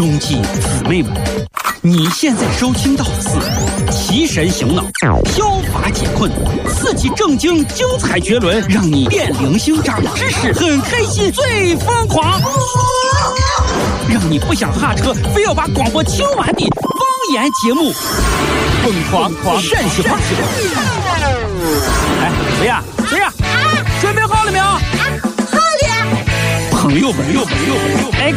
兄弟姊妹们，你现在收听到的是提神醒脑、消乏解困、刺激正经、精彩绝伦，让你变零星、长知识、很开心、最疯狂，让你不想下车，非要把广播听完的方言节目，疯狂狂陕西话。哎，谁呀？谁呀？准备好了没有？啊好了。朋友，朋友，朋友，朋友，哎，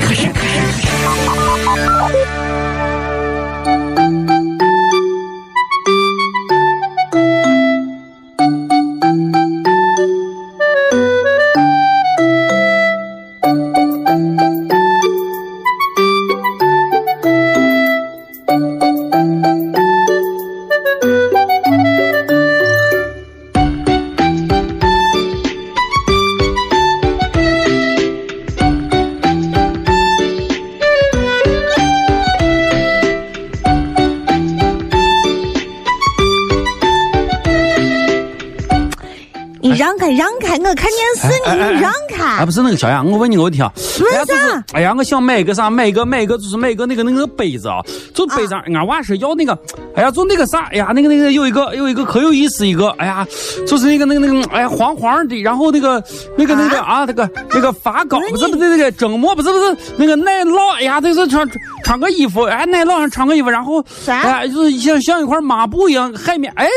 让开，让开！我看电视，你让开。哎，不是那个小杨，我问你个问题啊。问啥？哎呀，我想买一个啥？买一个买一个就是买一个那个那个杯子啊，就杯上俺娃是要那个，哎呀，就那个啥，哎呀，那个那个有一个有一个可有意思一个，哎呀，就是那个那个那个，哎呀，黄黄的，然后那个那个那个啊，那个那个发糕不是不是那个蒸馍不是不是那个奶酪，哎呀，就是穿穿个衣服，哎，奶酪上穿个衣服，然后啥？就是像像一块抹布一样海绵，哎，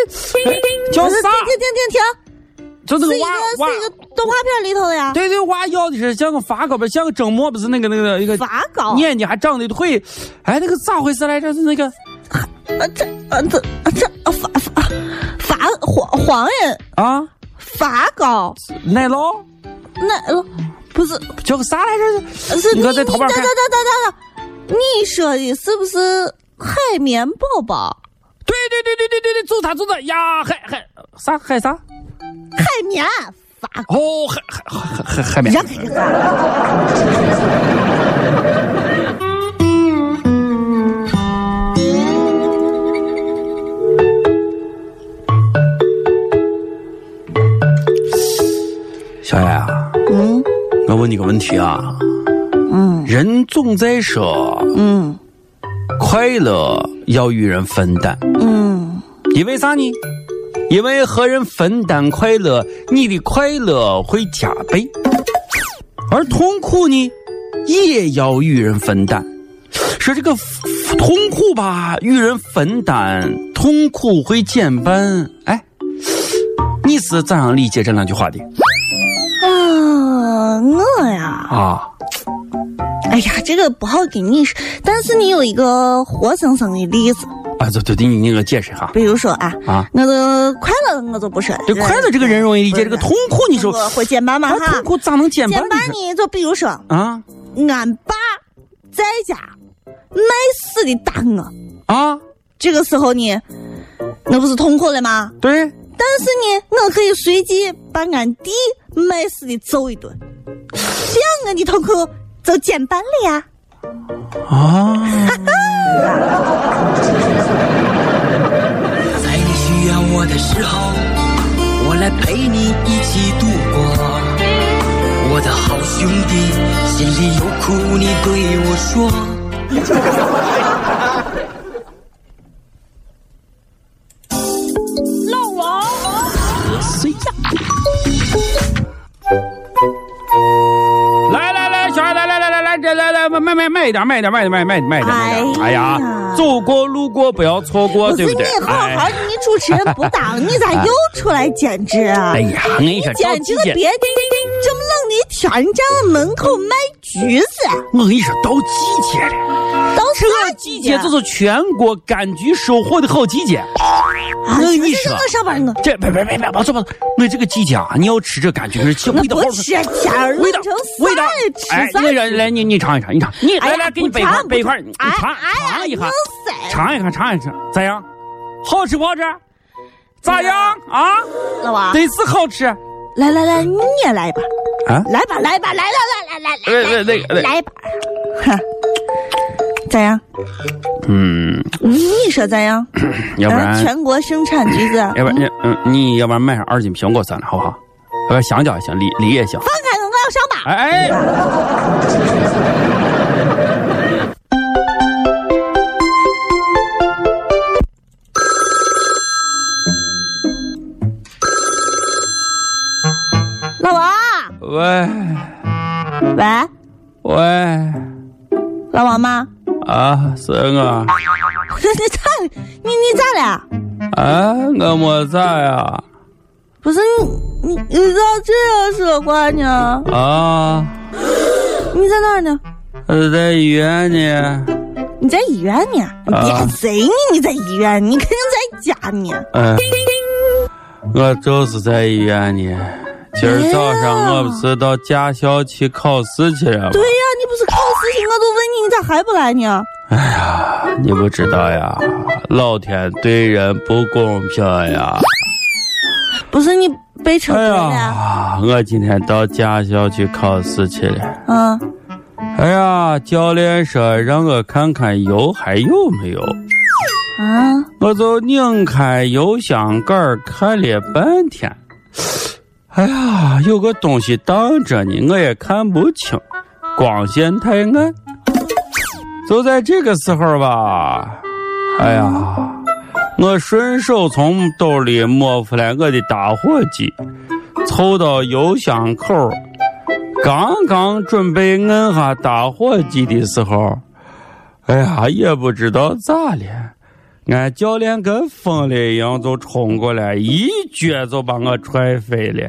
叫啥？停停停停！就那个娃娃，是一个动画片里头的呀。对对，娃要的是像个发糕，不是像个蒸馍，不是那个那个一个发糕，眼睛还长的腿。哎，那个咋回事来着？是那个，啊这啊这啊这啊发发发黄黄人啊发糕奶酪奶酪不是叫个啥来着？是你在淘宝看。等等等等，你说的是不是海绵宝宝？对对对对对对对，就他就他呀，海海啥海啥？海绵发哦，海海海海海绵。让开让开。小雅啊，嗯，我问你个问题啊，嗯，人总在说，嗯，快乐要与人分担，嗯，因为啥呢？因为和人分担快乐，你的快乐会加倍；而痛苦呢，也要与人分担。说这个痛苦吧，与人分担，痛苦会减半。哎，你是咋样理解这两句话的？啊，我呀，啊，哎呀，这个不好给你说，但是你有一个活生生的例子。啊，对对对，你你给我解释哈。比如说啊，啊，那个快乐我就不说了。这快乐这个人容易理解，这个痛苦你说会减半吗？哈，痛苦咋能减半？减半呢？就比如说啊，俺爸在家卖死的打我啊，这个时候呢，那不是痛苦了吗？对。但是呢，我可以随即把俺弟卖死的揍一顿，这样我的痛苦就减半了呀。啊！的时候，我来陪你一起度过。我的好兄弟，心里有苦你对我说。来，慢慢一点，慢一点，慢一点，慢慢慢一点，慢一点。哎呀，走过路过不要错过，对不对？你好好，你主持人不当，你咋又出来兼职啊？哎呀，我跟你说，兼职别的，这么冷的天，你站在门口卖橘子。我跟你说，到季节了，到这季节就是全国柑橘收获的好季节。我跟你说，我上班呢。这别别别别，别走吧，我这个季节啊，你要吃这柑橘，是味道好吃，天味道味道。哎，你来来，你你尝一尝，你尝，你来来给你备块备块，你尝尝一下，尝一下尝一下，咋样？好吃不好吃？咋样啊？老王，得是好吃。来来来，你也来吧。啊，来吧来吧来来来来来来来来来吧。哼，咋样？嗯，你说咋样？要不然全国生产橘子。要不然你嗯，你要不然买上二斤苹果算了，好不好？呃，香蕉也行，梨梨也行。放开我，我要上吧。哎哎。啊，是我。你咋？你你咋了？啊，我没咋呀。不是你你你咋这样说话呢？啊，你在哪儿呢？我在医院呢。你在医院呢？你骗谁呢？你在医院？你肯定在家呢。嗯，我就是在医院呢。今儿早上我不是到驾校去考试去了吗？对呀，你不是考试去？我都问你，你咋还不来呢？哎呀，你不知道呀，老天对人不公平呀。不是你被车哎？呀，我今天到驾校去考试去了。嗯，哎呀，教练说让我看看油还有没有，啊，我就拧开油箱盖儿看了半天。哎呀，有个东西挡着呢，我也看不清，光线太暗。就在这个时候吧，哎呀，我顺手从兜里摸出来我的打火机，凑到油箱口，刚刚准备摁下打火机的时候，哎呀，也不知道咋了，俺教练跟疯了一样就冲过来，一脚就把我踹飞了。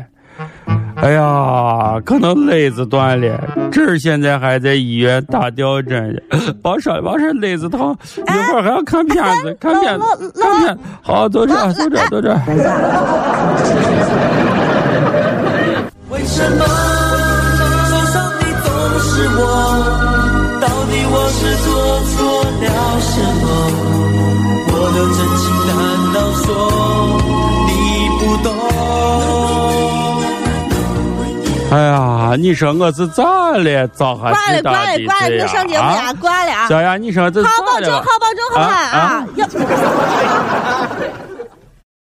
哎呀，可能肋子断了，这儿现在还在医院打吊针呢。别说了，别说肋子疼，一会儿还要看片子，看片子，看片子。好，坐这，坐这，坐这。哎呀，你说我是咋了？咋还挂了挂了挂了，这你上节目样呀，挂了啊！小杨，你说这好保重，咋了？好保重，好不好啊啊？要。